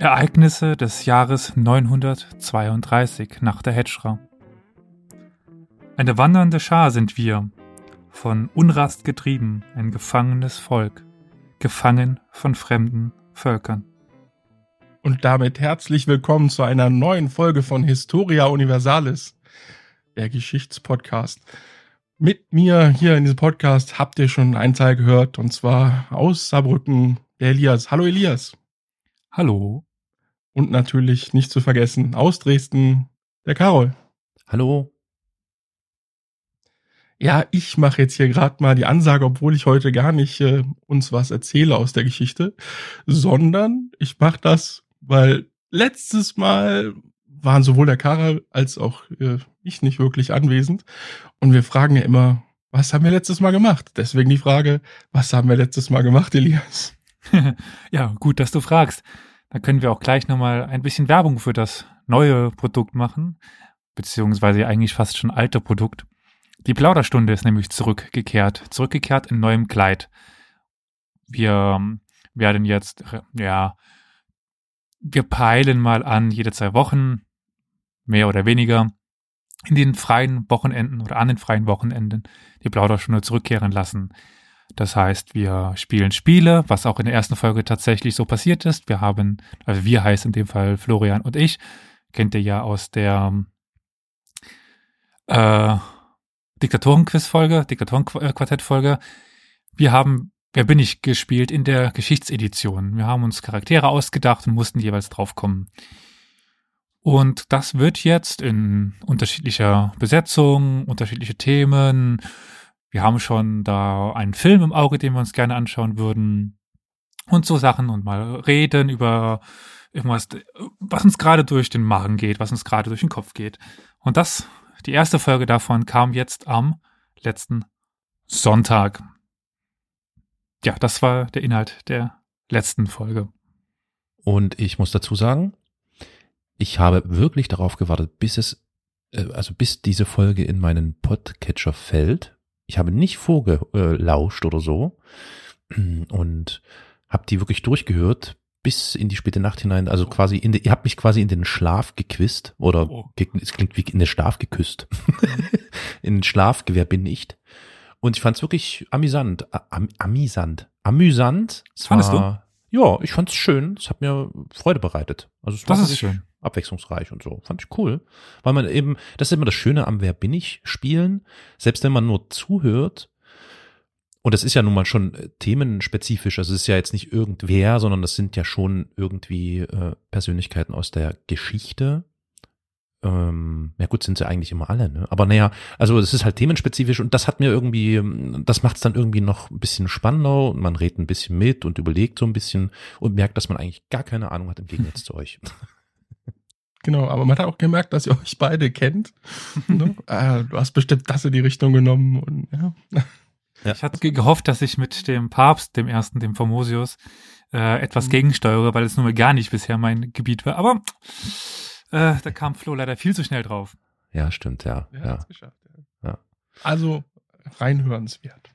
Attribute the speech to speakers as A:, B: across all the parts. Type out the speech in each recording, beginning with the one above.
A: Ereignisse des Jahres 932 nach der Hedschra. Eine wandernde Schar sind wir, von Unrast getrieben, ein gefangenes Volk, gefangen von fremden Völkern.
B: Und damit herzlich willkommen zu einer neuen Folge von Historia Universalis, der Geschichtspodcast. Mit mir hier in diesem Podcast habt ihr schon einen Teil gehört, und zwar aus Saarbrücken, der Elias. Hallo Elias.
A: Hallo.
B: Und natürlich nicht zu vergessen, aus Dresden, der Carol.
C: Hallo.
B: Ja, ich mache jetzt hier gerade mal die Ansage, obwohl ich heute gar nicht äh, uns was erzähle aus der Geschichte, sondern ich mache das, weil letztes Mal waren sowohl der Karl als auch äh, ich nicht wirklich anwesend und wir fragen ja immer, was haben wir letztes Mal gemacht? Deswegen die Frage, was haben wir letztes Mal gemacht, Elias?
A: ja, gut, dass du fragst. Da können wir auch gleich nochmal ein bisschen Werbung für das neue Produkt machen, beziehungsweise eigentlich fast schon alte Produkt. Die Plauderstunde ist nämlich zurückgekehrt, zurückgekehrt in neuem Kleid. Wir ähm, werden jetzt, ja, wir peilen mal an, jede zwei Wochen, mehr oder weniger, in den freien Wochenenden oder an den freien Wochenenden die Plauderstunde zurückkehren lassen. Das heißt, wir spielen Spiele, was auch in der ersten Folge tatsächlich so passiert ist. Wir haben, also wir heißt in dem Fall Florian und ich, kennt ihr ja aus der äh, Diktatoren-Quiz-Folge, Diktatoren-Quartett-Folge. Wir haben Wer bin ich gespielt in der Geschichtsedition. Wir haben uns Charaktere ausgedacht und mussten jeweils draufkommen. Und das wird jetzt in unterschiedlicher Besetzung, unterschiedliche Themen, wir haben schon da einen Film im Auge, den wir uns gerne anschauen würden. Und so Sachen und mal reden über irgendwas, was uns gerade durch den Magen geht, was uns gerade durch den Kopf geht. Und das, die erste Folge davon kam jetzt am letzten Sonntag. Ja, das war der Inhalt der letzten Folge.
C: Und ich muss dazu sagen, ich habe wirklich darauf gewartet, bis es, äh, also bis diese Folge in meinen Podcatcher fällt, ich habe nicht vorgelauscht oder so und habe die wirklich durchgehört bis in die späte Nacht hinein. Also quasi in die, ihr habt mich quasi in den Schlaf gequist oder oh. es klingt wie in den Schlaf geküsst. in den Schlaf gewährbindigt. Und ich fand es wirklich amüsant, am, amüsant, amüsant.
A: Es Fandest war,
C: du? Ja, ich fand es schön. Es hat mir Freude bereitet. Also es
A: das ist schön
C: abwechslungsreich und so. Fand ich cool. Weil man eben, das ist immer das Schöne am Wer bin ich spielen. Selbst wenn man nur zuhört, und das ist ja nun mal schon äh, themenspezifisch, also es ist ja jetzt nicht irgendwer, sondern das sind ja schon irgendwie äh, Persönlichkeiten aus der Geschichte. Ähm, ja gut, sind sie eigentlich immer alle, ne? Aber naja, also es ist halt themenspezifisch und das hat mir irgendwie, das macht es dann irgendwie noch ein bisschen spannender und man redet ein bisschen mit und überlegt so ein bisschen und merkt, dass man eigentlich gar keine Ahnung hat im Gegensatz zu euch.
B: Genau, aber man hat auch gemerkt, dass ihr euch beide kennt. ne? ah, du hast bestimmt das in die Richtung genommen und ja.
A: Ja. Ich hatte gehofft, dass ich mit dem Papst, dem ersten, dem Formosius, äh, etwas mhm. gegensteuere, weil es nun mal gar nicht bisher mein Gebiet war. Aber äh, da kam Flo leider viel zu schnell drauf.
C: Ja, stimmt, ja. ja. Geschafft,
B: ja. ja. Also reinhörenswert.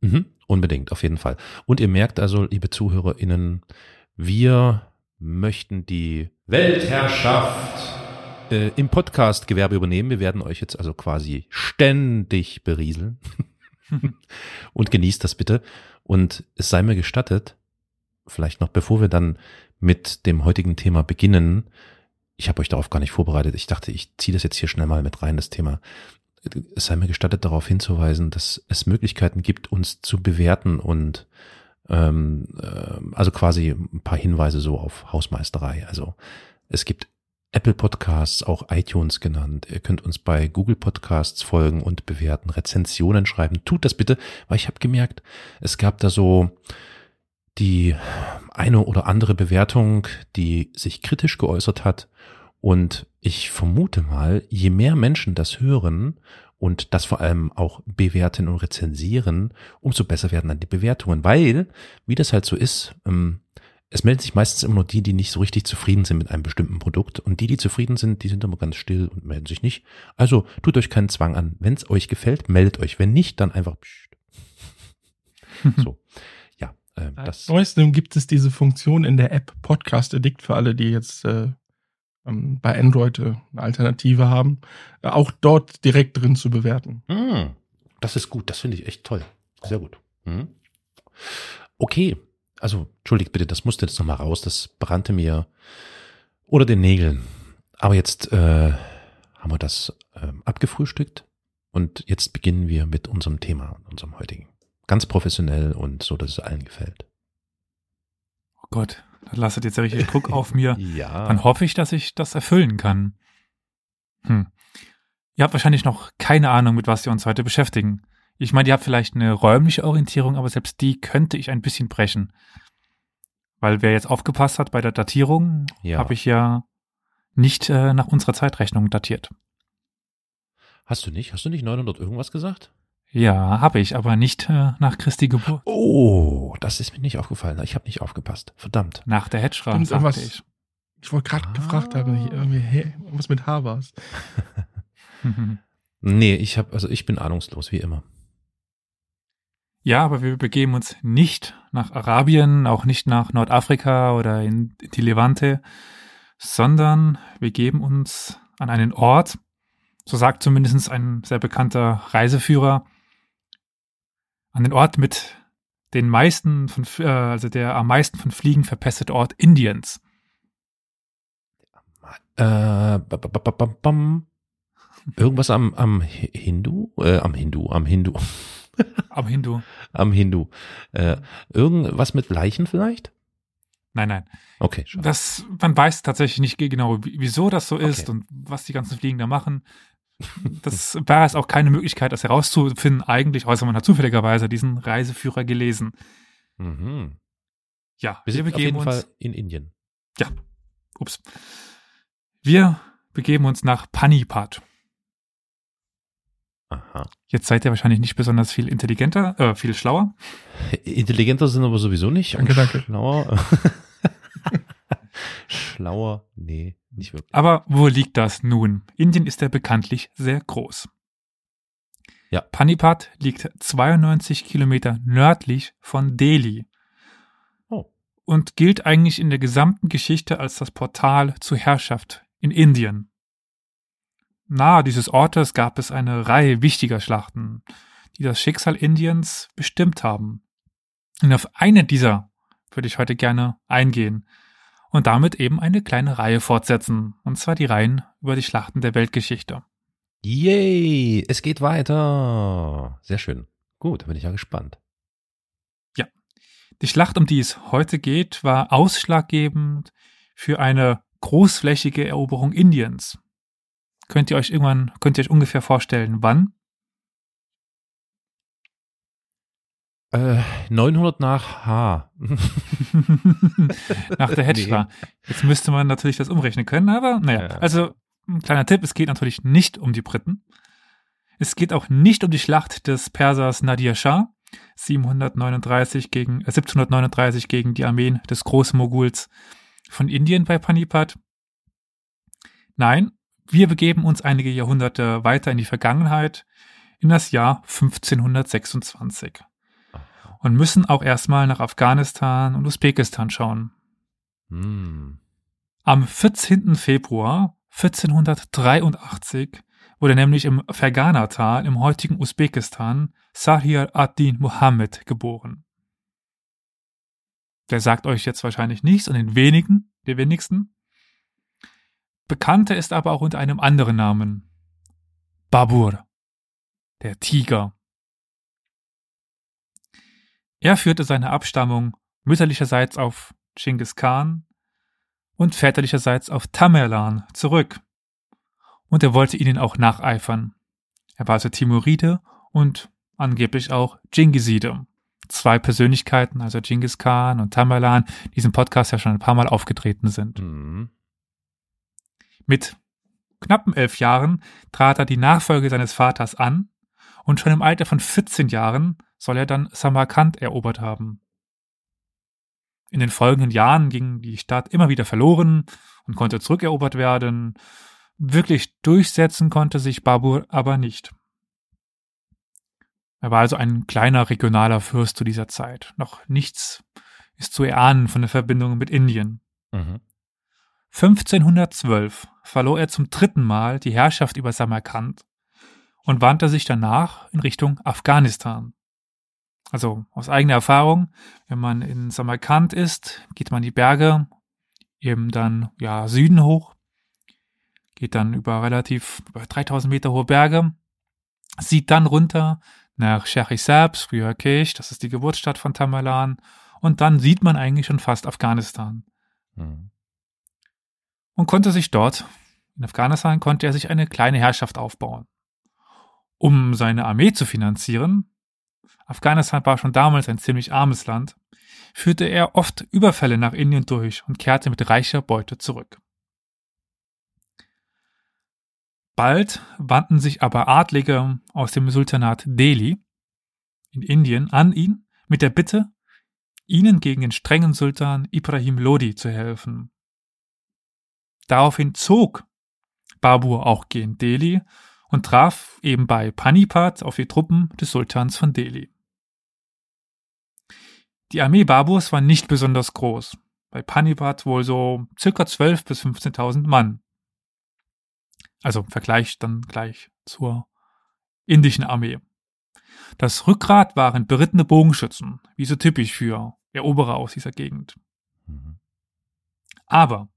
C: Mhm, unbedingt, auf jeden Fall. Und ihr merkt also, liebe ZuhörerInnen, wir möchten die Weltherrschaft äh, im Podcast-Gewerbe übernehmen. Wir werden euch jetzt also quasi ständig berieseln. und genießt das bitte. Und es sei mir gestattet, vielleicht noch bevor wir dann mit dem heutigen Thema beginnen, ich habe euch darauf gar nicht vorbereitet. Ich dachte, ich ziehe das jetzt hier schnell mal mit rein, das Thema. Es sei mir gestattet, darauf hinzuweisen, dass es Möglichkeiten gibt, uns zu bewerten und ähm, äh, also quasi ein paar Hinweise so auf Hausmeisterei. Also es gibt Apple Podcasts, auch iTunes genannt. Ihr könnt uns bei Google Podcasts folgen und bewerten, Rezensionen schreiben. Tut das bitte, weil ich habe gemerkt, es gab da so die eine oder andere Bewertung, die sich kritisch geäußert hat. Und ich vermute mal, je mehr Menschen das hören und das vor allem auch bewerten und rezensieren, umso besser werden dann die Bewertungen. Weil, wie das halt so ist, ähm, es melden sich meistens immer nur die, die nicht so richtig zufrieden sind mit einem bestimmten Produkt. Und die, die zufrieden sind, die sind immer ganz still und melden sich nicht. Also tut euch keinen Zwang an. Wenn es euch gefällt, meldet euch. Wenn nicht, dann einfach so. Ja. Ähm, das,
B: Neuestem gibt es diese Funktion in der App Podcast Addict für alle, die jetzt äh, ähm, bei Android äh, eine Alternative haben, äh, auch dort direkt drin zu bewerten.
C: Hm, das ist gut, das finde ich echt toll. Sehr gut. Hm. Okay, also entschuldigt bitte, das musste jetzt nochmal raus, das brannte mir oder den Nägeln. Aber jetzt äh, haben wir das ähm, abgefrühstückt und jetzt beginnen wir mit unserem Thema, unserem heutigen. Ganz professionell und so, dass es allen gefällt.
A: Oh Gott, da lastet jetzt ja richtig Druck auf mir.
C: Ja.
A: Dann hoffe ich, dass ich das erfüllen kann. Hm. Ihr habt wahrscheinlich noch keine Ahnung, mit was wir uns heute beschäftigen. Ich meine, ihr habt vielleicht eine räumliche Orientierung, aber selbst die könnte ich ein bisschen brechen. Weil wer jetzt aufgepasst hat bei der Datierung,
C: Ja.
A: habe ich ja nicht äh, nach unserer Zeitrechnung datiert.
C: Hast du nicht? Hast du nicht 900 irgendwas gesagt?
A: Ja, habe ich, aber nicht äh, nach Christi Geburt.
C: Oh, das ist mir nicht aufgefallen. Ich habe nicht aufgepasst. Verdammt.
A: Nach der Hedgeschra,
B: Stimmt,
A: sagte ich.
B: Ich wollte gerade
C: Ah.
B: gefragt haben, hä, was mit H war
C: Nee, ich habe also ich bin ahnungslos wie immer.
A: Ja, aber wir begeben uns nicht nach Arabien, auch nicht nach Nordafrika oder in die Levante, sondern wir geben uns an einen Ort, so sagt zumindest ein sehr bekannter Reiseführer, an den Ort mit den meisten von, äh, also der am meisten von Fliegen verpestete Ort Indiens.
C: Äh. Irgendwas am am Hi- Hindu, äh, am Hindu, am Hindu,
A: Am Hindu.
C: am Hindu. Äh, irgendwas mit Leichen vielleicht?
A: Nein, nein.
C: Okay, schade.
A: Das, man weiß tatsächlich nicht genau, wie- wieso das so ist
C: Okay.
A: und was die ganzen Fliegen da machen. Das war es auch keine Möglichkeit, das herauszufinden, eigentlich, außer man hat zufälligerweise diesen Reiseführer gelesen.
C: Mhm.
A: Ja,
C: Wir
A: wir
C: sind auf
A: begeben
C: jeden
A: uns.
C: Fall in Indien.
A: Ja, ups. Wir begeben uns nach Panipat.
C: Aha.
A: Jetzt seid ihr wahrscheinlich nicht besonders viel intelligenter, äh, viel schlauer.
C: Intelligenter sind aber sowieso nicht.
B: Danke, danke.
C: Schlauer. Schlauer, nee, nicht wirklich.
A: Aber wo liegt das nun? Indien ist ja bekanntlich sehr groß.
C: Ja.
A: Panipat liegt 92 Kilometer nördlich von Delhi.
C: Oh.
A: Und gilt eigentlich in der gesamten Geschichte als das Portal zur Herrschaft in Indien. Nahe dieses Ortes gab es eine Reihe wichtiger Schlachten, die das Schicksal Indiens bestimmt haben. Und auf eine dieser würde ich heute gerne eingehen und damit eben eine kleine Reihe fortsetzen, und zwar die Reihen über die Schlachten der Weltgeschichte.
C: Yay, es geht weiter. Sehr schön. Gut, bin ich ja gespannt.
A: Die Schlacht, um die es heute geht, war ausschlaggebend für eine großflächige Eroberung Indiens. Könnt ihr euch irgendwann, könnt ihr euch ungefähr vorstellen, wann?
C: Äh, 900 nach H.
A: Nach der Hedgeschla. Jetzt müsste man natürlich das umrechnen können, aber naja.
C: Ja.
A: Also, ein kleiner Tipp, es geht natürlich nicht um die Briten. Es geht auch nicht um die Schlacht des Persers Nadir Shah, 739 gegen, äh, 1739 gegen die Armeen des Großmoguls von Indien bei Panipat. Nein, wir begeben uns einige Jahrhunderte weiter in die Vergangenheit, in das Jahr 1526 und müssen auch erstmal nach Afghanistan und Usbekistan schauen.
C: Hm.
A: Am 14. Februar 1483 wurde nämlich im Fergana-Tal im heutigen Usbekistan Sahir ad-Din Muhammad geboren. Der sagt euch jetzt wahrscheinlich nichts und den wenigen, den wenigsten. Bekannter ist aber auch unter einem anderen Namen. Babur, der Tiger. Er führte seine Abstammung mütterlicherseits auf Genghis Khan und väterlicherseits auf Tamerlan zurück. Und er wollte ihnen auch nacheifern. Er war also Timuride und angeblich auch Dschingiside. Zwei Persönlichkeiten, also Genghis Khan und Tamerlan, die diesem Podcast ja schon ein paar Mal aufgetreten sind.
C: Hm.
A: Mit knappen elf Jahren trat er die Nachfolge seines Vaters an und schon im Alter von 14 Jahren soll er dann Samarkand erobert haben. In den folgenden Jahren ging die Stadt immer wieder verloren und konnte zurückerobert werden. Wirklich durchsetzen konnte sich Babur aber nicht. Er war also ein kleiner regionaler Fürst zu dieser Zeit. Noch nichts ist zu erahnen von der Verbindung mit Indien.
C: Mhm.
A: 1512 verlor er zum dritten Mal die Herrschaft über Samarkand und wandte sich danach in Richtung Afghanistan. Also aus eigener Erfahrung, wenn man in Samarkand ist, geht man die Berge eben dann ja Süden hoch, geht dann über relativ über 3000 Meter hohe Berge, sieht dann runter nach Shahrisabs, früher Kesh, das ist die Geburtsstadt von Tamerlan, und dann sieht man eigentlich schon fast Afghanistan.
C: Mhm.
A: Und konnte sich dort, in Afghanistan, konnte er sich eine kleine Herrschaft aufbauen. Um seine Armee zu finanzieren, Afghanistan war schon damals ein ziemlich armes Land, führte er oft Überfälle nach Indien durch und kehrte mit reicher Beute zurück. Bald wandten sich aber Adlige aus dem Sultanat Delhi in Indien an ihn mit der Bitte, ihnen gegen den strengen Sultan Ibrahim Lodi zu helfen. Daraufhin zog Babur auch gegen Delhi und traf eben bei Panipat auf die Truppen des Sultans von Delhi. Die Armee Baburs war nicht besonders groß, bei Panipat wohl so circa 12.000 bis 15.000 Mann. Also im Vergleich dann gleich zur indischen Armee. Das Rückgrat waren berittene Bogenschützen, wie so typisch für Eroberer aus dieser Gegend.
C: Mhm.
A: Aber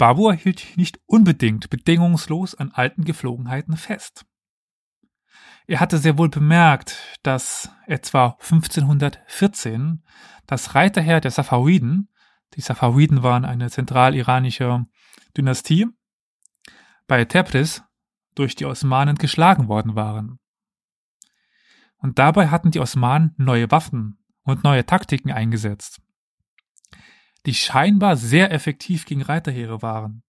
A: Babur hielt nicht unbedingt bedingungslos an alten Geflogenheiten fest. Er hatte sehr wohl bemerkt, dass etwa 1514 das Reiterheer der Safawiden, die Safawiden waren eine zentraliranische Dynastie, bei Tebris durch die Osmanen geschlagen worden waren. Und dabei hatten die Osmanen neue Waffen und neue Taktiken eingesetzt, die scheinbar sehr effektiv gegen Reiterheere waren.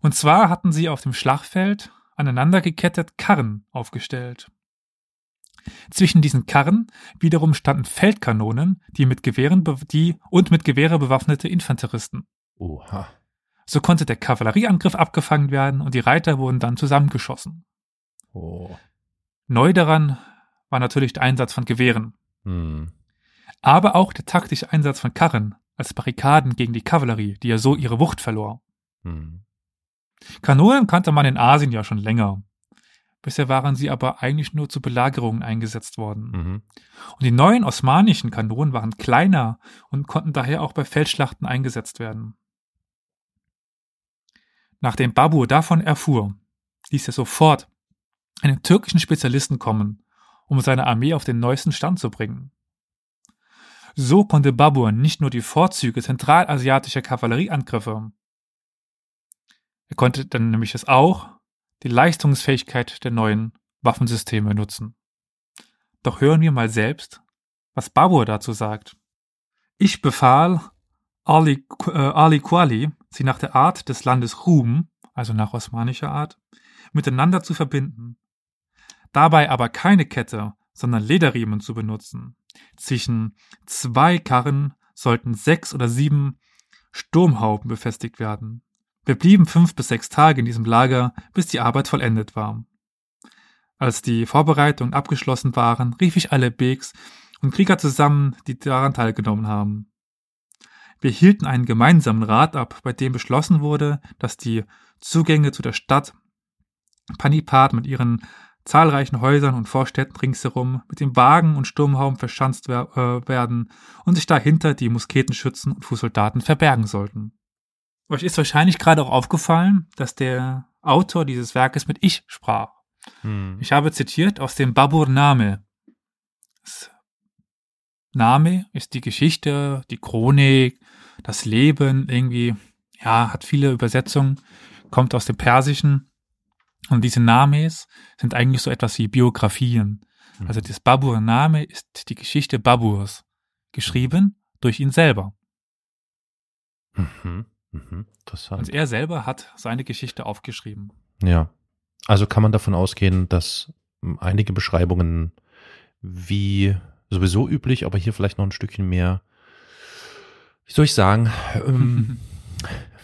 A: Und zwar hatten sie auf dem Schlachtfeld aneinander gekettet Karren aufgestellt. Zwischen diesen Karren wiederum standen Feldkanonen, die mit Gewehren die und mit Gewehre bewaffnete Infanteristen.
C: Oha.
A: So konnte der Kavallerieangriff abgefangen werden und die Reiter wurden dann zusammengeschossen.
C: Oh.
A: Neu daran war natürlich der Einsatz von Gewehren.
C: Hm.
A: Aber auch der taktische Einsatz von Karren als Barrikaden gegen die Kavallerie, die ja so ihre Wucht verlor.
C: Hm.
A: Kanonen kannte man in Asien ja schon länger. Bisher waren sie aber eigentlich nur zu Belagerungen eingesetzt worden.
C: Mhm.
A: Und die neuen osmanischen Kanonen waren kleiner und konnten daher auch bei Feldschlachten eingesetzt werden. Nachdem Babur davon erfuhr, ließ er sofort einen türkischen Spezialisten kommen, um seine Armee auf den neuesten Stand zu bringen. So konnte Babur nicht nur die Vorzüge zentralasiatischer Kavallerieangriffe, er konnte dann nämlich es auch, die Leistungsfähigkeit der neuen Waffensysteme nutzen. Doch hören wir mal selbst, was Babur dazu sagt. Ich befahl Ali, äh, Ali Kuali, sie nach der Art des Landes Rum, also nach osmanischer Art, miteinander zu verbinden. Dabei aber keine Kette, sondern Lederriemen zu benutzen. Zwischen zwei Karren sollten sechs oder sieben Sturmhauben befestigt werden. Wir blieben fünf bis sechs Tage in diesem Lager, bis die Arbeit vollendet war. Als die Vorbereitungen abgeschlossen waren, rief ich alle Begs und Krieger zusammen, die daran teilgenommen haben. Wir hielten einen gemeinsamen Rat ab, bei dem beschlossen wurde, dass die Zugänge zu der Stadt Panipat mit ihren zahlreichen Häusern und Vorstädten ringsherum mit dem Wagen und Sturmhauben verschanzt wer äh, werden und sich dahinter die Musketenschützen und Fußsoldaten verbergen sollten. Euch ist wahrscheinlich gerade auch aufgefallen, dass der Autor dieses Werkes mit Ich sprach.
C: Hm.
A: Ich habe zitiert aus dem Babur Name. Das Name ist die Geschichte, die Chronik, das Leben, irgendwie, ja, hat viele Übersetzungen, kommt aus dem Persischen. Und diese Names sind eigentlich so etwas wie Biografien.
C: Mhm.
A: Also das Babur Name ist die Geschichte Baburs, geschrieben durch ihn selber.
C: Mhm. Mhm. Interessant.
A: Also er selber hat seine Geschichte aufgeschrieben.
C: Ja. Also kann man davon ausgehen, dass ähm, einige Beschreibungen wie sowieso üblich, aber hier vielleicht noch ein Stückchen mehr, wie soll ich sagen, ähm,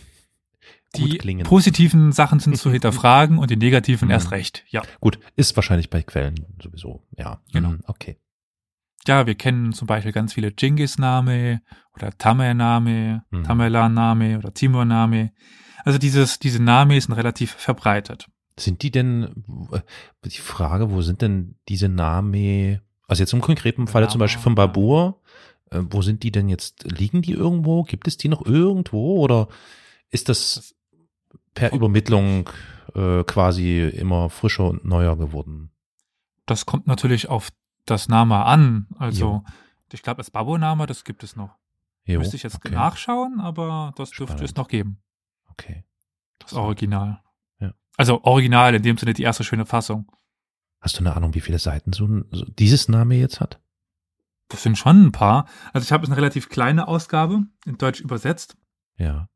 A: Die positiven Sachen sind zu hinterfragen und die negativen erst recht. Ja.
C: Gut, ist wahrscheinlich bei Quellen sowieso. Ja,
A: Genau.
C: Mhm, Okay.
A: Ja, wir kennen zum Beispiel ganz viele Genghis-Name oder Tamer-Name,
C: Mhm.
A: Tamerlan-Name oder Timur-Name. Also dieses, diese Name sind relativ verbreitet.
C: Sind die denn, äh, die Frage, wo sind denn diese Name, also jetzt im konkreten Falle zum Beispiel von Babur, äh, wo sind die denn jetzt, liegen die irgendwo? Gibt es die noch irgendwo oder ist das per Übermittlung äh, quasi immer frischer und neuer geworden?
A: Das kommt natürlich auf das Name an. Also,
C: Jo.
A: ich glaube, das Babur-Name, das gibt es noch.
C: Jo,
A: Müsste ich jetzt
C: okay,
A: nachschauen, aber das dürfte es
C: Spannend.
A: noch geben.
C: Okay.
A: Das Original.
C: Ja.
A: Also Original in dem Sinne die erste schöne Fassung.
C: Hast du eine Ahnung, wie viele Seiten so, ein, so dieses Name jetzt hat?
A: Das sind schon ein paar. Also ich habe jetzt eine relativ kleine Ausgabe in Deutsch übersetzt.
C: Ja.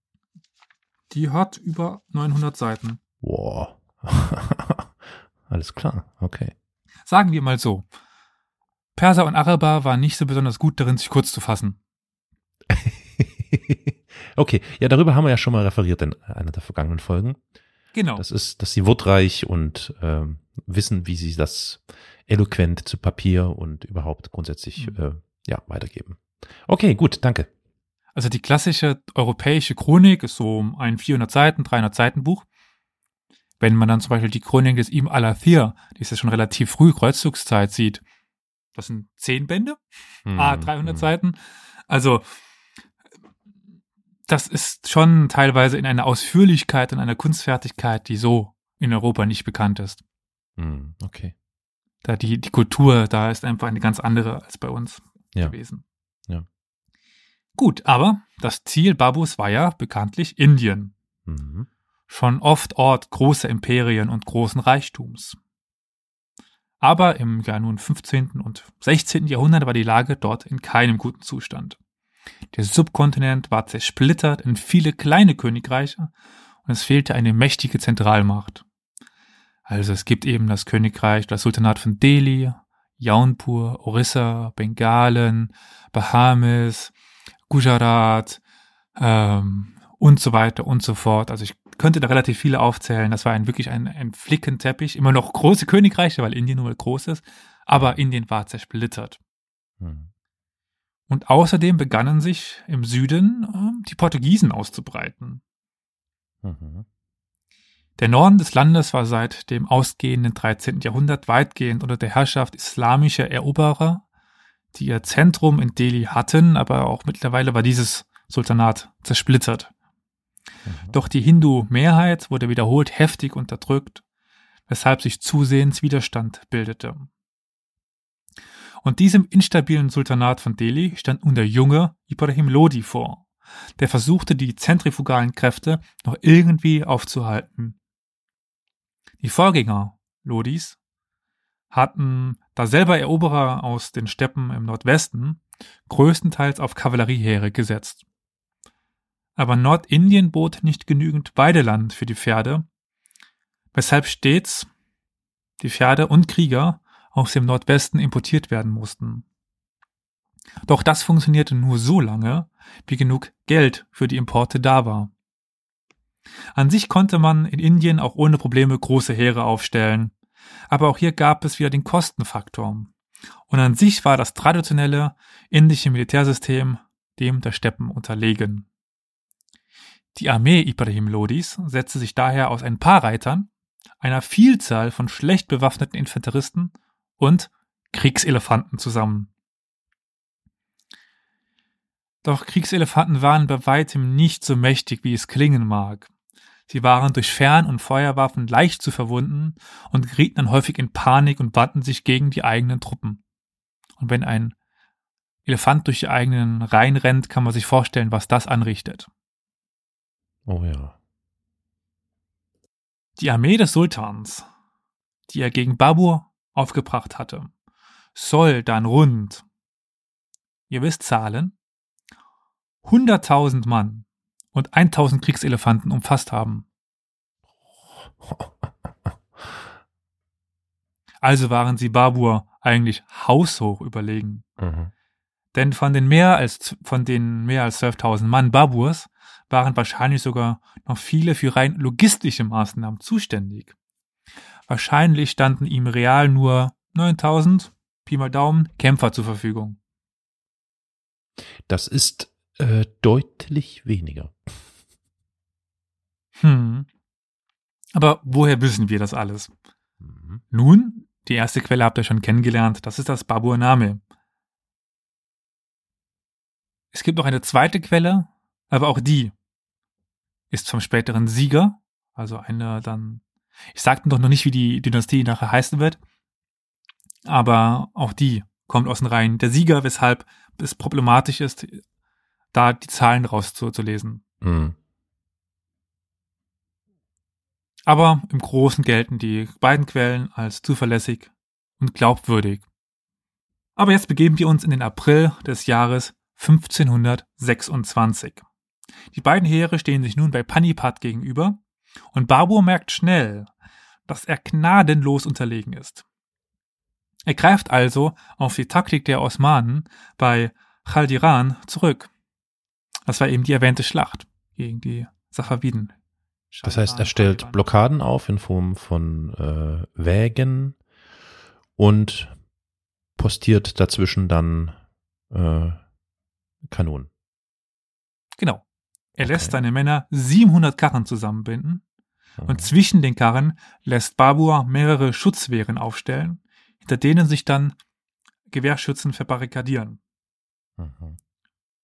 A: Die hat über 900 Seiten.
C: Wow. Alles klar, okay.
A: Sagen wir mal so. Perser und Araber waren nicht so besonders gut darin, sich kurz zu fassen.
C: okay, ja, darüber haben wir ja schon mal referiert in einer der vergangenen Folgen.
A: Genau.
C: Das ist, dass sie wortreich und ähm, wissen, wie sie das eloquent zu Papier und überhaupt grundsätzlich
A: Mhm.
C: äh, ja, weitergeben. Okay, gut, danke.
A: Also die klassische europäische Chronik ist so ein 400 Seiten, 300 Seiten Buch. Wenn man dann zum Beispiel die Chronik des Ibn al-Athir, die ist ja schon relativ früh Kreuzzugszeit sieht, das sind 10 Bände, ah,
C: Hm,
A: 300
C: hm.
A: Seiten. Also das ist schon teilweise in einer Ausführlichkeit und einer Kunstfertigkeit, die so in Europa nicht bekannt ist.
C: Hm, okay.
A: Da die, die Kultur da ist einfach eine ganz andere als bei uns
C: Ja.
A: gewesen. Gut, aber das Ziel Babus war ja bekanntlich Indien.
C: Mhm.
A: Schon oft Ort großer Imperien und großen Reichtums. Aber im ja nun 15. und 16. Jahrhundert war die Lage dort in keinem guten Zustand. Der Subkontinent war zersplittert in viele kleine Königreiche und es fehlte eine mächtige Zentralmacht. Also es gibt eben das Königreich, das Sultanat von Delhi, Jaunpur, Orissa, Bengalen, Bahamas, Gujarat ähm, und so weiter und so fort. Also ich könnte da relativ viele aufzählen. Das war ein, wirklich ein, ein Flickenteppich. Immer noch große Königreiche, weil Indien nun mal groß ist. Aber Indien war zersplittert.
C: Hm.
A: Und außerdem begannen sich im Süden ähm, die Portugiesen auszubreiten.
C: Mhm.
A: Der Norden des Landes war seit dem ausgehenden 13. Jahrhundert weitgehend unter der Herrschaft islamischer Eroberer, die ihr Zentrum in Delhi hatten, aber auch mittlerweile war dieses Sultanat zersplittert.
C: Mhm.
A: Doch die Hindu-Mehrheit wurde wiederholt heftig unterdrückt, weshalb sich zusehends Widerstand bildete. Und diesem instabilen Sultanat von Delhi stand nun der junge Ibrahim Lodi vor, der versuchte, die zentrifugalen Kräfte noch irgendwie aufzuhalten. Die Vorgänger Lodis hatten, da selber Eroberer aus den Steppen im Nordwesten, größtenteils auf Kavallerieheere gesetzt. Aber Nordindien bot nicht genügend Weideland für die Pferde, weshalb stets die Pferde und Krieger aus dem Nordwesten importiert werden mussten. Doch das funktionierte nur so lange, wie genug Geld für die Importe da war. An sich konnte man in Indien auch ohne Probleme große Heere aufstellen, aber auch hier gab es wieder den Kostenfaktor. Und an sich war das traditionelle indische Militärsystem dem der Steppen unterlegen. Die Armee Ibrahim Lodis setzte sich daher aus ein paar Reitern, einer Vielzahl von schlecht bewaffneten Infanteristen und Kriegselefanten zusammen. Doch Kriegselefanten waren bei weitem nicht so mächtig, wie es klingen mag. Sie waren durch Fern- und Feuerwaffen leicht zu verwunden und gerieten dann häufig in Panik und wandten sich gegen die eigenen Truppen. Und wenn ein Elefant durch die eigenen Reihen rennt, kann man sich vorstellen, was das anrichtet.
C: Oh ja.
A: Die Armee des Sultans, die er gegen Babur aufgebracht hatte, soll dann rund, ihr wisst Zahlen, 100.000 Mann und 1.000 Kriegselefanten umfasst haben. Also waren sie Babur eigentlich haushoch überlegen.
C: Mhm.
A: Denn von den mehr als, von den mehr als 12.000 Mann Baburs waren wahrscheinlich sogar noch viele für rein logistische Maßnahmen zuständig. Wahrscheinlich standen ihm real nur 9000, Pi mal Daumen, Kämpfer zur Verfügung.
C: Das ist äh, deutlich weniger.
A: Hm. Aber woher wissen wir das alles?
C: Mhm.
A: Nun, die erste Quelle habt ihr schon kennengelernt, das ist das Babur Name. Es gibt noch eine zweite Quelle, aber auch die ist vom späteren Sieger, also eine dann, ich sagte doch noch nicht, wie die Dynastie nachher heißen wird, aber auch die kommt aus den Reihen der Sieger, weshalb es problematisch ist, da die Zahlen rauszulesen.
C: Mhm.
A: Aber im Großen gelten die beiden Quellen als zuverlässig und glaubwürdig. Aber jetzt begeben wir uns in den April des Jahres 1526. Die beiden Heere stehen sich nun bei Panipat gegenüber und Babur merkt schnell, dass er gnadenlos unterlegen ist. Er greift also auf die Taktik der Osmanen bei Chaldiran zurück. Das war eben die erwähnte Schlacht gegen die Safaviden.
C: Das heißt, er stellt Blockaden auf in Form von äh, Wägen und postiert dazwischen dann äh, Kanonen.
A: Genau. Er
C: Okay.
A: lässt seine Männer 700 Karren zusammenbinden und zwischen den Karren lässt Babur mehrere Schutzwehren aufstellen, hinter denen sich dann Gewehrschützen verbarrikadieren.
C: Mhm.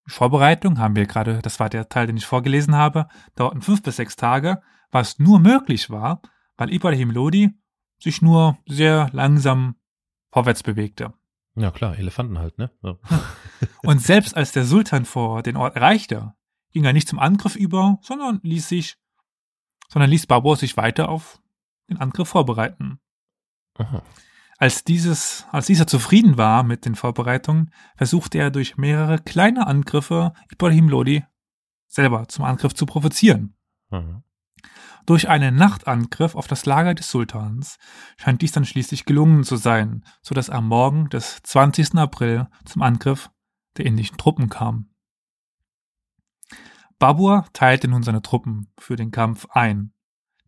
A: Die Vorbereitung haben wir gerade, das war der Teil, den ich vorgelesen habe, dauerten fünf bis sechs Tage, was nur möglich war, weil Ibrahim Lodi sich nur sehr langsam vorwärts bewegte.
C: Ja klar, Elefanten halt, ne? Ja.
A: Und selbst als der Sultan vor den Ort erreichte, ging er nicht zum Angriff über, sondern ließ sich, sondern ließ Babur sich weiter auf den Angriff vorbereiten.
C: Aha.
A: Als dieses, als dieser zufrieden war mit den Vorbereitungen, versuchte er durch mehrere kleine Angriffe Ibrahim Lodi selber zum Angriff zu provozieren.
C: Mhm.
A: Durch einen Nachtangriff auf das Lager des Sultans scheint dies dann schließlich gelungen zu sein, so dass am Morgen des 20. April zum Angriff der indischen Truppen kam. Babur teilte nun seine Truppen für den Kampf ein.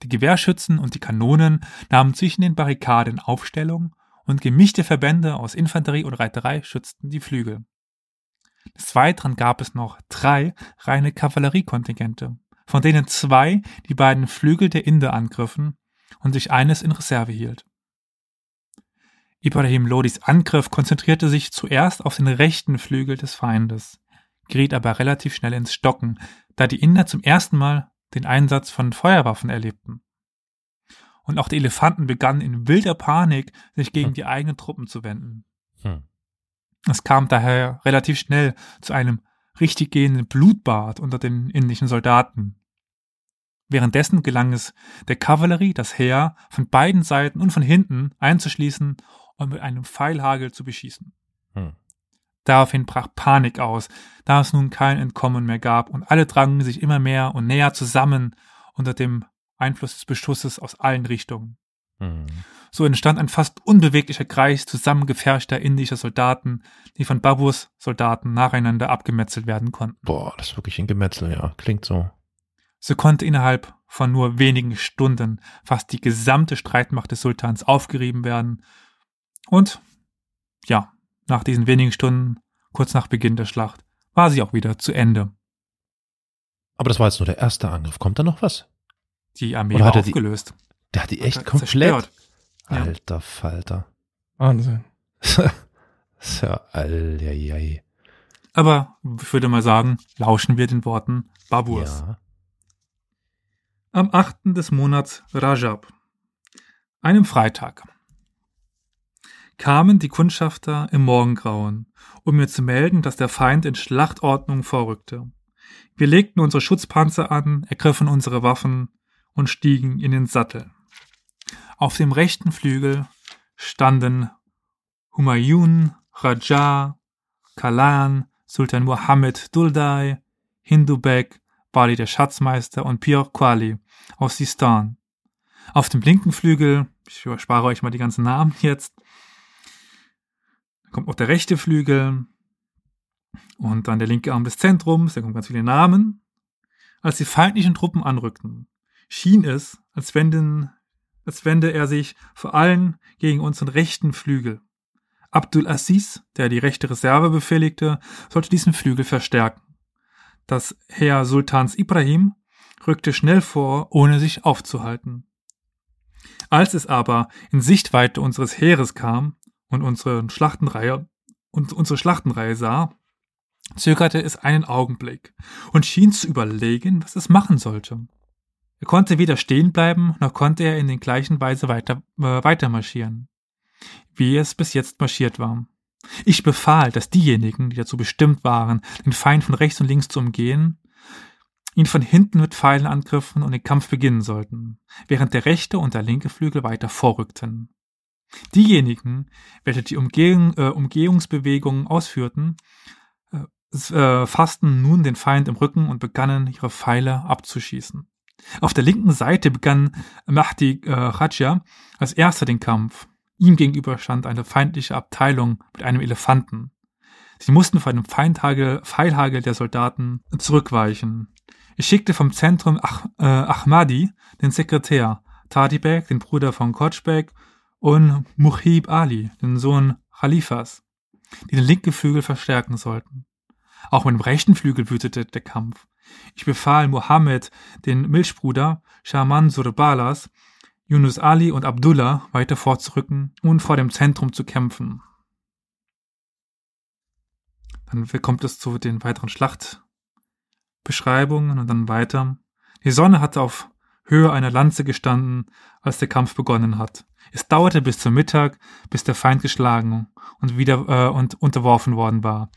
A: Die Gewehrschützen und die Kanonen nahmen zwischen den Barrikaden Aufstellung und gemischte Verbände aus Infanterie und Reiterei schützten die Flügel. Des Weiteren gab es noch drei reine Kavalleriekontingente, von denen zwei die beiden Flügel der Inder angriffen und sich eines in Reserve hielt. Ibrahim Lodis Angriff konzentrierte sich zuerst auf den rechten Flügel des Feindes, geriet aber relativ schnell ins Stocken, da die Inder zum ersten Mal den Einsatz von Feuerwaffen erlebten. Und auch die Elefanten begannen in wilder Panik, sich gegen
C: Hm.
A: die eigenen Truppen zu wenden.
C: Hm.
A: Es kam daher relativ schnell zu einem richtig gehenden Blutbad unter den indischen Soldaten. Währenddessen gelang es der Kavallerie, das Heer von beiden Seiten und von hinten einzuschließen und mit einem Pfeilhagel zu beschießen.
C: Hm.
A: Daraufhin brach Panik aus, da es nun kein Entkommen mehr gab und alle drangen sich immer mehr und näher zusammen unter dem Einfluss des Beschusses aus allen Richtungen.
C: Mhm.
A: So entstand ein fast unbeweglicher Kreis zusammengepferchter indischer Soldaten, die von Baburs Soldaten nacheinander abgemetzelt werden konnten.
C: Boah, das ist wirklich ein Gemetzel, ja. Klingt so.
A: So konnte innerhalb von nur wenigen Stunden fast die gesamte Streitmacht des Sultans aufgerieben werden. Und ja, nach diesen wenigen Stunden, kurz nach Beginn der Schlacht, war sie auch wieder zu Ende.
C: Aber das war jetzt nur der erste Angriff. Kommt da noch was?
A: Die Armee
C: Oder
A: war
C: hat er die-
A: aufgelöst.
C: Der hat die echt
A: Hat
C: komplett.
A: zerstört. Ja.
C: Alter Falter.
B: Wahnsinn.
C: ja, alljai.
A: Aber ich würde mal sagen, lauschen wir den Worten Baburs.
C: Ja.
A: Am 8. des Monats Rajab, einem Freitag, kamen die Kundschafter im Morgengrauen, um mir zu melden, dass der Feind in Schlachtordnung vorrückte. Wir legten unsere Schutzpanzer an, ergriffen unsere Waffen und stiegen in den Sattel. Auf dem rechten Flügel standen Humayun, Raja, Kalan, Sultan Muhammad Duldai, Hindubek, Bali der Schatzmeister und Pir Quali aus Sistan. Auf dem linken Flügel, ich überspare euch mal die ganzen Namen jetzt, da kommt noch der rechte Flügel und dann der linke Arm des Zentrums, da kommen ganz viele Namen. Als die feindlichen Truppen anrückten, schien es, als wenden, als wende er sich vor allem gegen unseren rechten Flügel. Abdul Aziz, der die rechte Reserve befehligte, sollte diesen Flügel verstärken. Das Heer Sultans Ibrahim rückte schnell vor, ohne sich aufzuhalten. Als es aber in Sichtweite unseres Heeres kam und unsere Schlachtenreihe und unsere Schlachtenreihe sah, zögerte es einen Augenblick und schien zu überlegen, was es machen sollte. Er konnte weder stehen bleiben, noch konnte er in den gleichen Weise weiter, äh, weiter marschieren, wie es bis jetzt marschiert war. Ich befahl, dass diejenigen, die dazu bestimmt waren, den Feind von rechts und links zu umgehen, ihn von hinten mit Pfeilen angriffen und den Kampf beginnen sollten, während der rechte und der linke Flügel weiter vorrückten. Diejenigen, welche die Umgehung, äh, Umgehungsbewegungen ausführten, äh, äh, fassten nun den Feind im Rücken und begannen, ihre Pfeile abzuschießen. Auf der linken Seite begann Mahdi äh, Raja als erster den Kampf. Ihm gegenüber stand eine feindliche Abteilung mit einem Elefanten. Sie mussten vor einem Feindhagel, Pfeilhagel der Soldaten zurückweichen. Ich schickte vom Zentrum Ach, äh, Ahmadi den Sekretär, Tadibek, den Bruder von Kotschbek, und Muhib Ali, den Sohn Khalifas, die den linken Flügel verstärken sollten. Auch mit dem rechten Flügel wütete der Kampf. Ich befahl Mohammed, den Milchbruder, Shaman Surbalas, Yunus Ali und Abdullah weiter vorzurücken und vor dem Zentrum zu kämpfen. Dann kommt es zu den weiteren Schlachtbeschreibungen und dann weiter. Die Sonne hatte auf Höhe einer Lanze gestanden, als der Kampf begonnen hat. Es dauerte bis zum Mittag, bis der Feind geschlagen und wieder äh, und unterworfen worden war.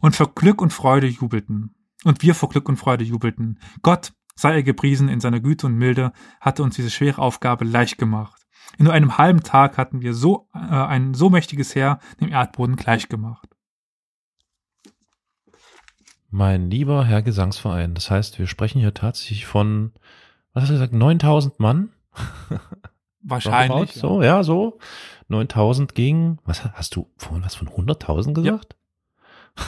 A: Und vor Glück und Freude jubelten. Und wir vor Glück und Freude jubelten. Gott sei er gepriesen in seiner Güte und Milde, hatte uns diese schwere Aufgabe leicht gemacht. In nur einem halben Tag hatten wir so äh, ein so mächtiges Heer dem Erdboden gleichgemacht.
C: Mein lieber Herr Gesangsverein, das heißt, wir sprechen hier tatsächlich von, was hast du gesagt, 9000 Mann?
A: Wahrscheinlich.
C: So, ja, so. 9000 gegen, was hast du vorhin was von 100.000 gesagt?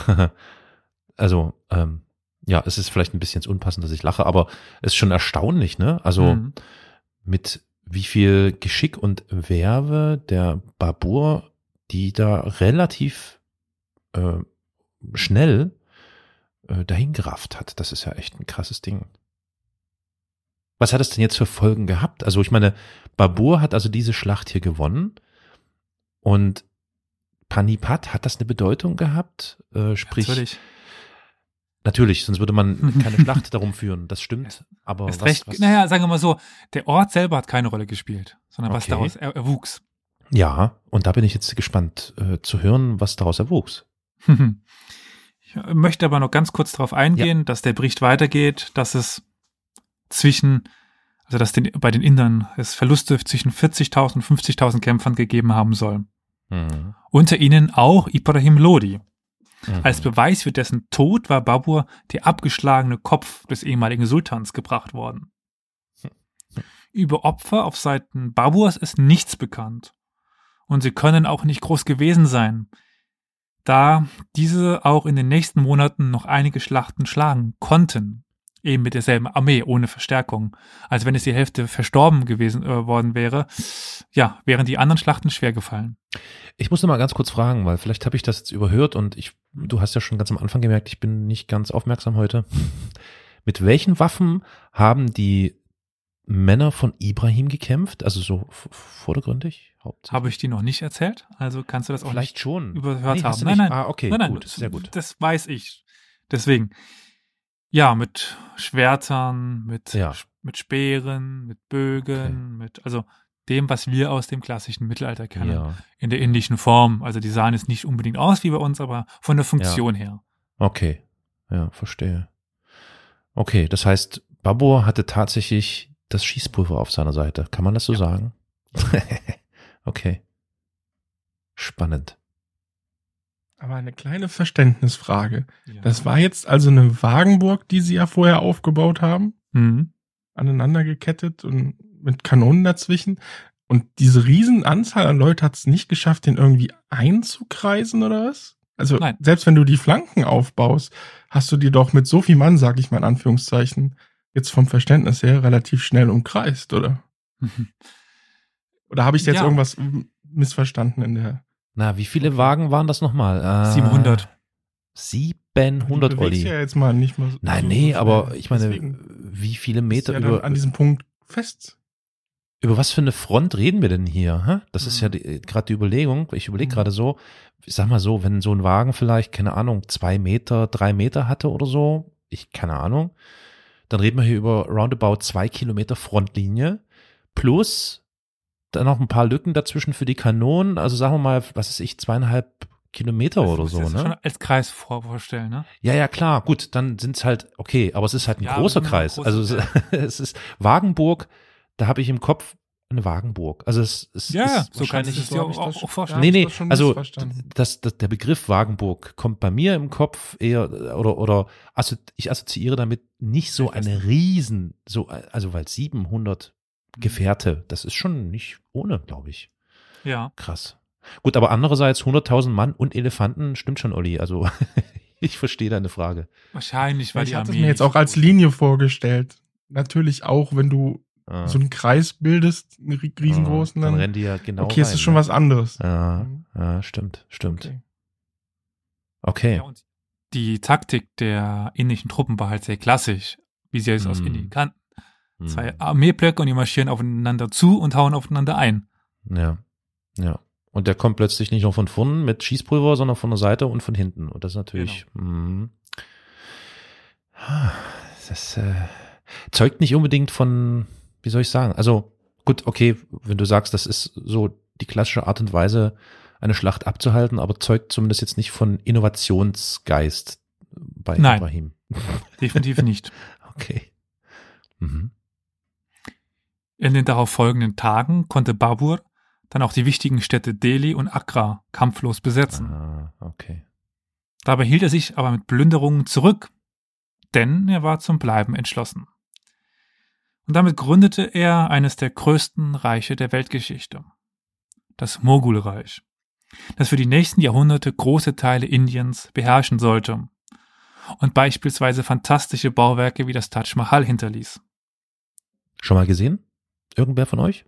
C: Ja. also, ähm, ja, es ist vielleicht ein bisschen unpassend, dass ich lache, aber es ist schon erstaunlich, ne? Also mhm. mit wie viel Geschick und Werbe der Babur, die da relativ äh, schnell äh, dahingerafft hat. Das ist ja echt ein krasses Ding. Was hat es denn jetzt für Folgen gehabt? Also ich meine, Babur hat also diese Schlacht hier gewonnen und Panipat, hat das eine Bedeutung gehabt? Äh, sprich,
A: Natürlich.
C: Natürlich, sonst würde man keine Schlacht darum führen. Das stimmt. Aber
A: was, recht, was, Naja, sagen wir mal so, der Ort selber hat keine Rolle gespielt, sondern okay. was daraus er, erwuchs.
C: Ja, und da bin ich jetzt gespannt äh, zu hören, was daraus erwuchs.
A: ich möchte aber noch ganz kurz darauf eingehen, ja. dass der Bericht weitergeht, dass es zwischen, also dass den, bei den Indern es Verluste zwischen 40.000 und 50.000 Kämpfern gegeben haben soll. Mhm. Unter ihnen auch Ibrahim Lodi. Mhm. Als Beweis für dessen Tod war Babur der abgeschlagene Kopf des ehemaligen Sultans gebracht worden. Über Opfer auf Seiten Baburs ist nichts bekannt. Und sie können auch nicht groß gewesen sein, da diese auch in den nächsten Monaten noch einige Schlachten schlagen konnten. Eben mit derselben Armee, ohne Verstärkung. Als wenn es die Hälfte verstorben gewesen äh, worden wäre, ja, wären die anderen Schlachten schwer gefallen.
C: Ich muss mal ganz kurz fragen, weil vielleicht habe ich das jetzt überhört und ich, du hast ja schon ganz am Anfang gemerkt, ich bin nicht ganz aufmerksam heute. Mit welchen Waffen haben die Männer von Ibrahim gekämpft? Also so vordergründig?
A: Habe ich die noch nicht erzählt? Also kannst du das auch
C: Vielleicht schon.
A: überhört
C: nee,
A: haben. Nein, nein.
C: Ah, okay,
A: nein, nein,
C: gut, sehr gut.
A: Das weiß ich. Deswegen. Ja, mit Schwertern, mit,
C: ja.
A: mit Speeren, mit Bögen, okay. mit, also dem, was wir aus dem klassischen Mittelalter kennen, ja. in der indischen Form. Also die sahen es nicht unbedingt aus wie bei uns, aber von der Funktion
C: ja.
A: her.
C: Okay, ja, verstehe. Okay, das heißt, Babur hatte tatsächlich das Schießpulver auf seiner Seite. Kann man das so ja. sagen? okay. Spannend.
B: Aber eine kleine Verständnisfrage. Ja. Das war jetzt also eine Wagenburg, die sie ja vorher aufgebaut haben,
A: mhm.
B: aneinander gekettet und mit Kanonen dazwischen. Und diese Riesenanzahl an Leuten hat es nicht geschafft, den irgendwie einzukreisen oder was? Also
A: Nein.
B: selbst wenn du die Flanken aufbaust, hast du dir doch mit so viel Mann, sag ich mal in Anführungszeichen, jetzt vom Verständnis her relativ schnell umkreist, oder? Oder habe ich jetzt
A: Ja.
B: irgendwas missverstanden in der?
C: Na, wie viele Wagen waren das nochmal? Äh,
A: 700.
C: 700,
B: du
C: Olli.
B: ja jetzt mal nicht mal so,
C: Nein,
B: so
C: nee,
B: schnell.
C: aber ich meine,
B: Deswegen
C: wie viele
B: ist
C: Meter
B: ja dann
C: über,
B: an diesem Punkt fest.
C: über was für eine Front reden wir denn hier? Hä? Das ist
A: Mhm.
C: ja die- gerade die Überlegung. Ich überlege
B: Mhm.
C: gerade so, ich sag mal so, wenn so ein Wagen vielleicht, keine Ahnung, zwei Meter, drei Meter hatte oder so, ich, keine Ahnung, dann reden wir hier über roundabout zwei Kilometer Frontlinie plus dann noch ein paar Lücken dazwischen für die Kanonen. Also sagen wir mal, was ist ich, zweieinhalb Kilometer
A: Das
C: oder so, ne?
A: schon als Kreis vor- vorstellen, ne?
C: Ja, ja, klar, gut, dann sind's halt, okay, aber es ist halt ein
A: Ja,
C: großer Kreis.
A: groß-
C: Also es, es ist Wagenburg, da habe ich im Kopf eine Wagenburg. Also es, es
A: Ja,
C: ist
A: so du
C: wahrscheinlich.
A: es dir auch, auch, vorstellen.
C: nee,
B: ich
C: nee, also das, das, der Begriff Wagenburg kommt bei mir im Kopf eher oder oder also ich assoziiere damit nicht so eine riesen so also weil 700 Gefährte, das ist schon nicht ohne, glaube ich.
A: Ja.
C: Krass. Gut, aber andererseits 100.000 Mann und Elefanten stimmt schon, Olli. Also ich verstehe deine Frage.
A: Wahrscheinlich, weil
B: ich
A: die
B: hatte es
A: Armee
B: mir jetzt auch als Linie vorgestellt. Natürlich auch, wenn du
C: Ah.
B: so einen Kreis bildest, einen rie- riesengroßen,
C: dann
B: dann,
C: rennen die ja genau
B: okay, es
C: rein,
B: ist schon
C: ne?
B: was anderes.
C: Ja, ja, stimmt, stimmt.
B: Okay.
C: Okay.
A: Ja, und die Taktik der indischen Truppen war halt sehr klassisch, wie sie es aus
C: Mhm.
A: Indien kannten.
C: Hm.
A: Zwei Armeeblöcke und die marschieren aufeinander zu und hauen aufeinander ein.
C: Ja, ja. Und der kommt plötzlich nicht nur von vorne mit Schießpulver, sondern von der Seite und von hinten. Und das ist natürlich. mhm. Das äh, zeugt nicht unbedingt von, wie soll ich sagen? Also gut, okay, wenn du sagst, das ist so die klassische Art und Weise, eine Schlacht abzuhalten, aber zeugt zumindest jetzt nicht von Innovationsgeist bei
A: Nein.
C: Ibrahim.
A: Definitiv nicht.
C: Okay. Mhm.
A: In den darauf folgenden Tagen konnte Babur dann auch die wichtigen Städte Delhi und Agra kampflos besetzen.
C: Ah, okay.
A: Dabei hielt er sich aber mit Plünderungen zurück, denn er war zum Bleiben entschlossen. Und damit gründete er eines der größten Reiche der Weltgeschichte, das Mogulreich, das für die nächsten Jahrhunderte große Teile Indiens beherrschen sollte und beispielsweise fantastische Bauwerke wie das Taj Mahal hinterließ.
C: Schon mal gesehen? Irgendwer von euch?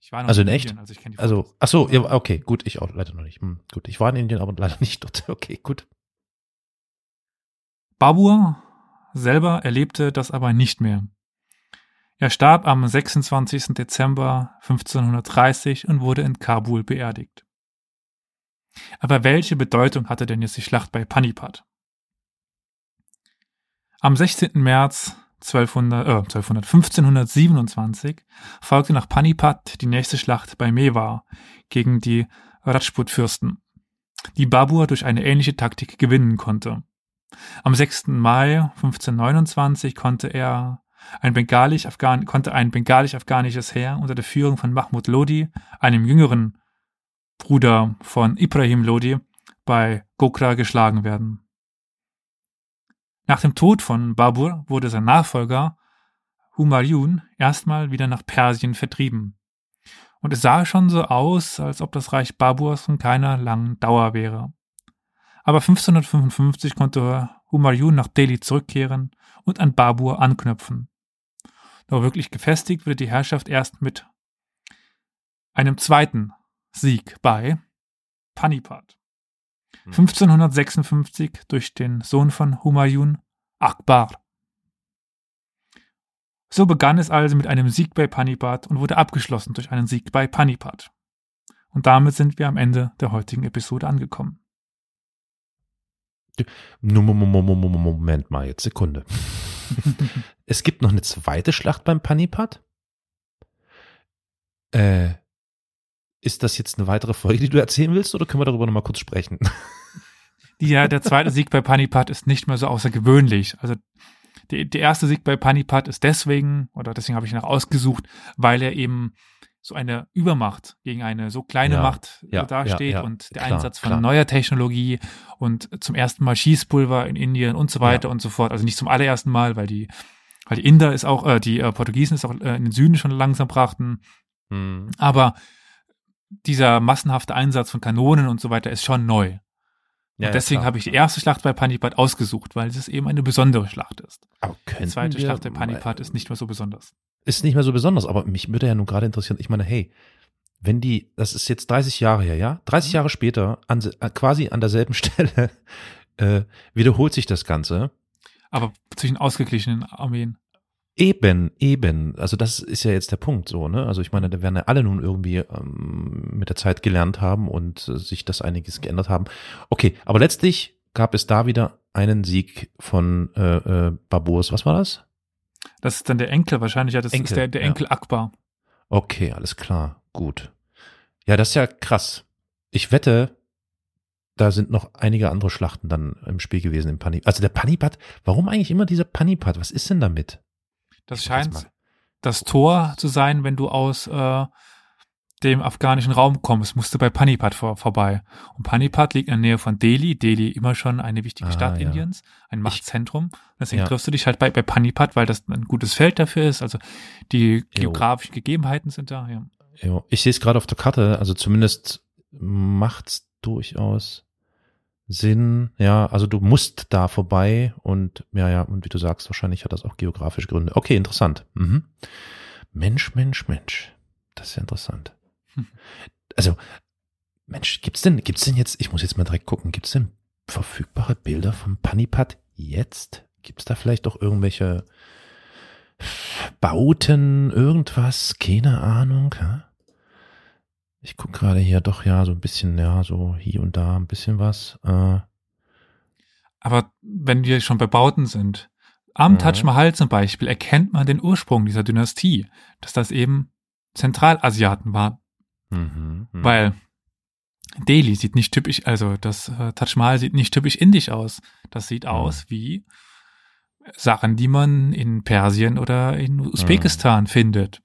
A: Ich war noch
C: Also in echt?
A: Indien, also ich kenne die
C: Also, ach so, ja, okay, gut, ich auch leider noch nicht. Hm, gut, ich war in Indien, aber leider nicht dort. Okay, gut.
A: Babur selber erlebte das aber nicht mehr. Er starb am 26. Dezember 1530 und wurde in Kabul beerdigt. Aber welche Bedeutung hatte denn jetzt die Schlacht bei Panipat? Am 16. März 1200, äh, 1200, 1527 folgte nach Panipat die nächste Schlacht bei Mewar gegen die Rajput-Fürsten, die Babur durch eine ähnliche Taktik gewinnen konnte. Am 6. Mai 1529 konnte er ein bengalisch -Afghan konnte ein bengalisch-afghanisches Heer unter der Führung von Mahmud Lodi, einem jüngeren Bruder von Ibrahim Lodi, bei Gokra geschlagen werden. Nach dem Tod von Babur wurde sein Nachfolger Humayun erstmal wieder nach Persien vertrieben. Und es sah schon so aus, als ob das Reich Baburs von keiner langen Dauer wäre. Aber 1555 konnte Humayun nach Delhi zurückkehren und an Babur anknüpfen. Doch wirklich gefestigt wurde die Herrschaft erst mit einem zweiten Sieg bei Panipat. 1556 durch den Sohn von Humayun, Akbar. So begann es also mit einem Sieg bei Panipat und wurde abgeschlossen durch einen Sieg bei Panipat. Und damit sind wir am Ende der heutigen Episode angekommen.
C: Moment mal, jetzt Sekunde. es gibt noch eine zweite Schlacht beim Panipat? Äh, ist das jetzt eine weitere Folge, die du erzählen willst, oder können wir darüber nochmal kurz sprechen?
A: Ja, der zweite Sieg bei Panipat ist nicht mehr so außergewöhnlich. Also der, der erste Sieg bei Panipat ist deswegen, oder deswegen habe ich ihn auch ausgesucht, weil er eben so eine Übermacht gegen eine so kleine
C: Ja,
A: Macht
C: ja,
A: dasteht
C: ja,
A: und der
C: klar,
A: Einsatz von
C: klar.
A: neuer Technologie und zum ersten Mal Schießpulver in Indien und so weiter und so fort. Also nicht zum allerersten Mal, weil die, weil die Inder ist auch, äh, die äh, Portugiesen ist auch äh, in den Süden schon langsam brachten.
C: Hm,
A: Aber dieser massenhafte Einsatz von Kanonen und so weiter ist schon neu. Ja, und deswegen habe ich die erste Schlacht bei Panipat ausgesucht, weil es eben eine besondere Schlacht ist.
C: Aber
A: die zweite Schlacht der Panipat ist nicht mehr so besonders.
C: Ist nicht mehr so besonders, aber mich würde ja nun gerade interessieren, ich meine, hey, wenn die, das ist jetzt 30 Jahre her, ja? 30 mhm. Jahre später, an, äh, quasi an derselben Stelle, äh, wiederholt sich das Ganze.
A: Aber zwischen ausgeglichenen Armeen.
C: Eben, eben. Also das ist ja jetzt der Punkt so, ne? Also ich meine, da werden ja alle nun irgendwie ähm, mit der Zeit gelernt haben und äh, sich das einiges geändert haben. Okay, aber letztlich gab es da wieder einen Sieg von äh, äh, Baburs. Was war das?
A: Das ist dann der Enkel wahrscheinlich, ja, das Enkel, ist der, der Enkel ja. Akbar.
C: Okay, alles klar, gut. Ja, das ist ja krass. Ich wette, da sind noch einige andere Schlachten dann im Spiel gewesen im Panipat. Also der Panipat, warum eigentlich immer dieser Panipat? Was ist denn damit?
A: Das scheint das Tor zu sein, wenn du aus äh, dem afghanischen Raum kommst, musst du bei Panipat vor, vorbei. Und Panipat liegt in der Nähe von Delhi. Delhi immer schon eine wichtige ah, Stadt ja. Indiens, ein Machtzentrum. Deswegen ja. triffst du dich halt bei, bei Panipat, weil das ein gutes Feld dafür ist. Also die geografischen Gegebenheiten sind da. Ja.
C: Jo. Ich sehe es gerade auf der Karte. Also zumindest macht's durchaus Sinn. Ja, also du musst da vorbei und ja, ja, und wie du sagst, wahrscheinlich hat das auch geografische Gründe. Okay, interessant. Mhm. Mensch, Mensch, Mensch. Das ist ja interessant. Hm. Also, Mensch, gibt's denn, gibt's denn jetzt, ich muss jetzt mal direkt gucken, gibt's denn verfügbare Bilder vom Panipat jetzt? Gibt's da vielleicht doch irgendwelche Bauten, irgendwas? Keine Ahnung. Ja? Ich gucke gerade hier doch ja so ein bisschen, ja, so hier und da ein bisschen was. Äh.
A: Aber wenn wir schon bei Bauten sind, am ja. Taj Mahal zum Beispiel erkennt man den Ursprung dieser Dynastie, dass das eben Zentralasiaten waren. Mhm, mh. Weil Delhi sieht nicht typisch, also das äh, Taj Mahal sieht nicht typisch indisch aus. Das sieht mhm. aus wie Sachen, die man in Persien oder in Usbekistan mhm. findet.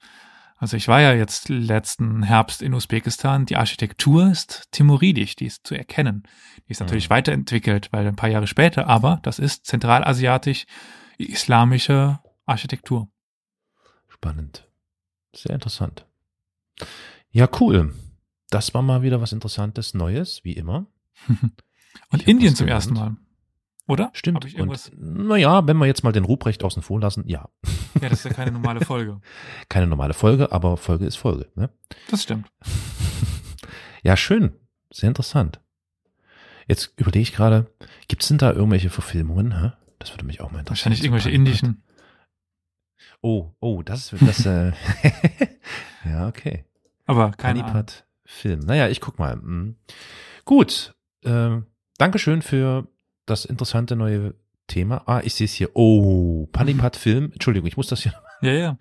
A: Also ich war ja jetzt letzten Herbst in Usbekistan. Die Architektur ist timuridisch, die ist zu erkennen. Die ist natürlich mhm. weiterentwickelt, weil ein paar Jahre später, aber das ist zentralasiatisch islamische Architektur.
C: Spannend. Sehr interessant. Ja, cool. Das war mal wieder was Interessantes, Neues, wie immer.
A: Und Indien zum ersten Mal. Oder?
C: Stimmt. Und naja, wenn wir jetzt mal den Ruprecht außen vor lassen, ja.
A: Ja, das ist ja keine normale Folge.
C: keine normale Folge, aber Folge ist Folge. Ne?
A: Das stimmt.
C: ja, schön. Sehr interessant. Jetzt überlege ich gerade, gibt es denn da irgendwelche Verfilmungen? Hä? Das würde mich auch mal
A: interessieren. Wahrscheinlich irgendwelche indischen.
C: Oh, oh, das ist das. Äh ja, okay.
A: Aber keine Panipat
C: Film. Naja, ich guck mal. Hm. Gut. Äh, Dankeschön für das interessante neue Thema. Ah, ich sehe es hier. Oh, Panipat-Film. Entschuldigung, ich muss das hier.
A: Ja, ja.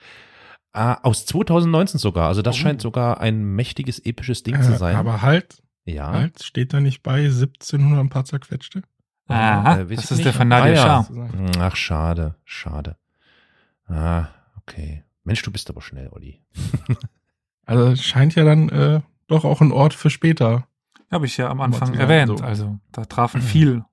C: Ah, aus 2019 sogar. Also das oh. scheint sogar ein mächtiges, episches Ding äh, zu sein.
B: Aber halt.
C: Ja.
B: Halt, steht da nicht bei 1700 ein paar zerquetschte?
A: Aha, äh, das ist der von Nadia ah, ja.
C: Ach, schade, schade. Ah, okay. Mensch, du bist aber schnell, Olli.
B: also scheint ja dann äh, doch auch ein Ort für später.
A: Habe ich ja am Anfang erwähnt. So. Also da trafen viel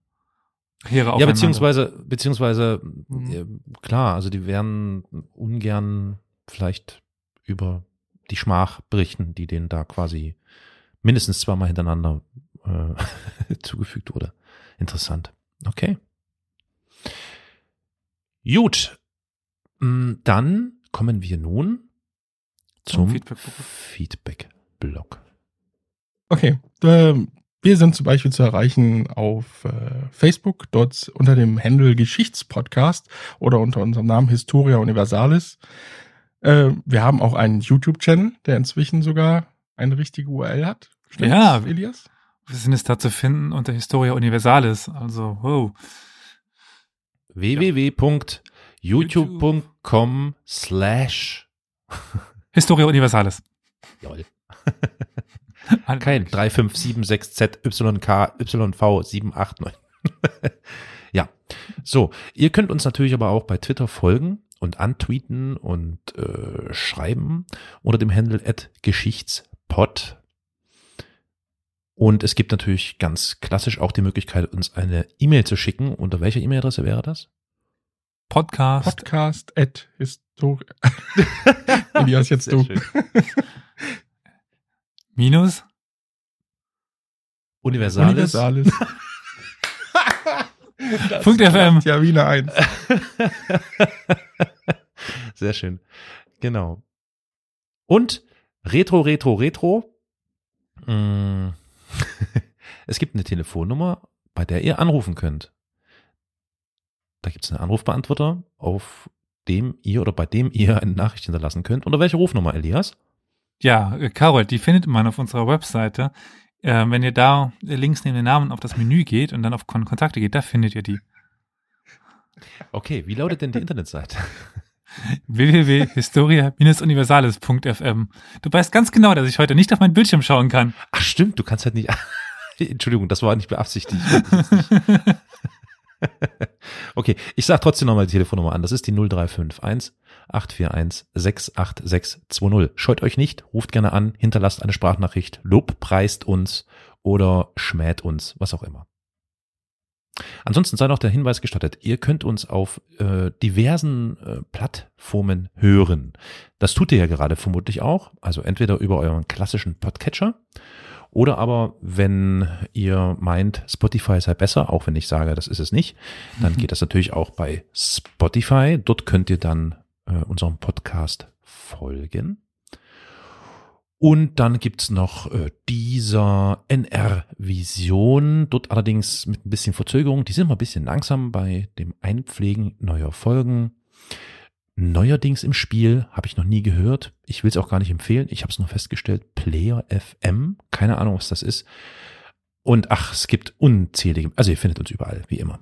C: Heere ja, beziehungsweise, beziehungsweise, mhm. klar, also die werden ungern vielleicht über die Schmach berichten, die denen da quasi mindestens zweimal hintereinander äh, zugefügt wurde. Interessant. Okay. Gut. Mm, dann kommen wir nun zum, zum Feedback-Blog. Feedback
B: okay. Ähm, wir sind zum Beispiel zu erreichen auf äh, Facebook, dort unter dem Handle Geschichtspodcast oder unter unserem Namen Historia Universalis. Äh, wir haben auch einen YouTube-Channel, der inzwischen sogar eine richtige URL hat.
A: Stimmt's, ja, Elias? Wir sind es da zu finden unter Historia Universalis. Also, wow.
C: www.youtube.com slash
A: Historia Universalis.
C: Jawohl. Kein 3576Z YK YV 789. ja. So, ihr könnt uns natürlich aber auch bei Twitter folgen und antweeten und äh, schreiben unter dem Handle at Geschichtspod. Und es gibt natürlich ganz klassisch auch die Möglichkeit, uns eine E-Mail zu schicken. Unter welcher E-Mail-Adresse wäre das?
A: Podcast.
B: Podcast at Historia. Elias jetzt du.
A: Minus?
C: Universalis.
B: Universalis. Das
A: Punkt FM.
B: Ja, wie eine Eins.
C: Sehr schön. Genau. Und Retro, Retro, Retro. Mm. Es gibt eine Telefonnummer, bei der ihr anrufen könnt. Da gibt es einen Anrufbeantworter, auf dem ihr oder bei dem ihr eine Nachricht hinterlassen könnt. Unter welche Rufnummer, Elias?
A: Ja, äh, Carol, die findet man auf unserer Webseite. Äh, wenn ihr da äh, links neben den Namen auf das Menü geht und dann auf Kon Kontakte geht, da findet ihr die.
C: Okay, wie lautet denn die Internetseite?
A: www.historia-universales.fm. Du weißt ganz genau, dass ich heute nicht auf meinen Bildschirm schauen kann.
C: Ach stimmt, du kannst halt nicht. Entschuldigung, das war nicht beabsichtigt. okay, ich sag trotzdem nochmal die Telefonnummer an. Das ist die 0351 841 68620. Scheut euch nicht, ruft gerne an, hinterlasst eine Sprachnachricht, Lob preist uns oder schmäht uns, was auch immer. Ansonsten sei noch der Hinweis gestattet, ihr könnt uns auf äh, diversen äh, Plattformen hören. Das tut ihr ja gerade vermutlich auch, also entweder über euren klassischen Podcatcher oder aber, wenn ihr meint, Spotify sei besser, auch wenn ich sage, das ist es nicht, dann geht das natürlich auch bei Spotify. Dort könnt ihr dann äh, unserem Podcast folgen. Und dann gibt's noch äh, dieser NR-Vision, dort allerdings mit ein bisschen Verzögerung. Die sind mal ein bisschen langsam bei dem Einpflegen neuer Folgen. Neuerdings im Spiel habe ich noch nie gehört. Ich will es auch gar nicht empfehlen. Ich habe es nur festgestellt. Player FM. Keine Ahnung, was das ist. Und ach, es gibt unzählige. Also ihr findet uns überall, wie immer.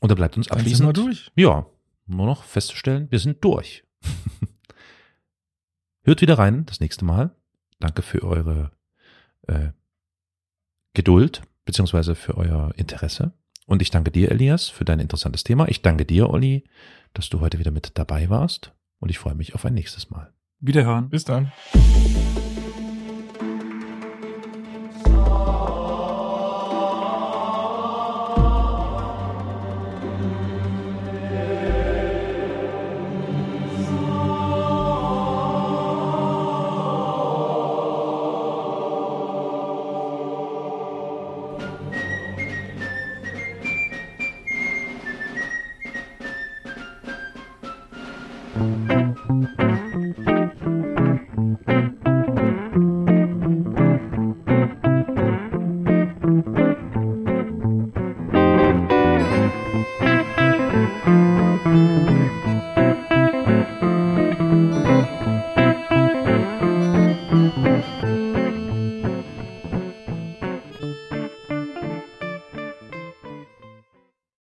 C: Und da bleibt uns abschließend.
B: wir durch.
C: Ja, nur noch festzustellen, wir sind durch. Hört wieder rein das nächste Mal. Danke für eure äh, Geduld beziehungsweise für euer Interesse. Und ich danke dir, Elias, für dein interessantes Thema. Ich danke dir, Olli, dass du heute wieder mit dabei warst. Und ich freue mich auf ein nächstes Mal.
A: Wiederhören.
B: Bis dann.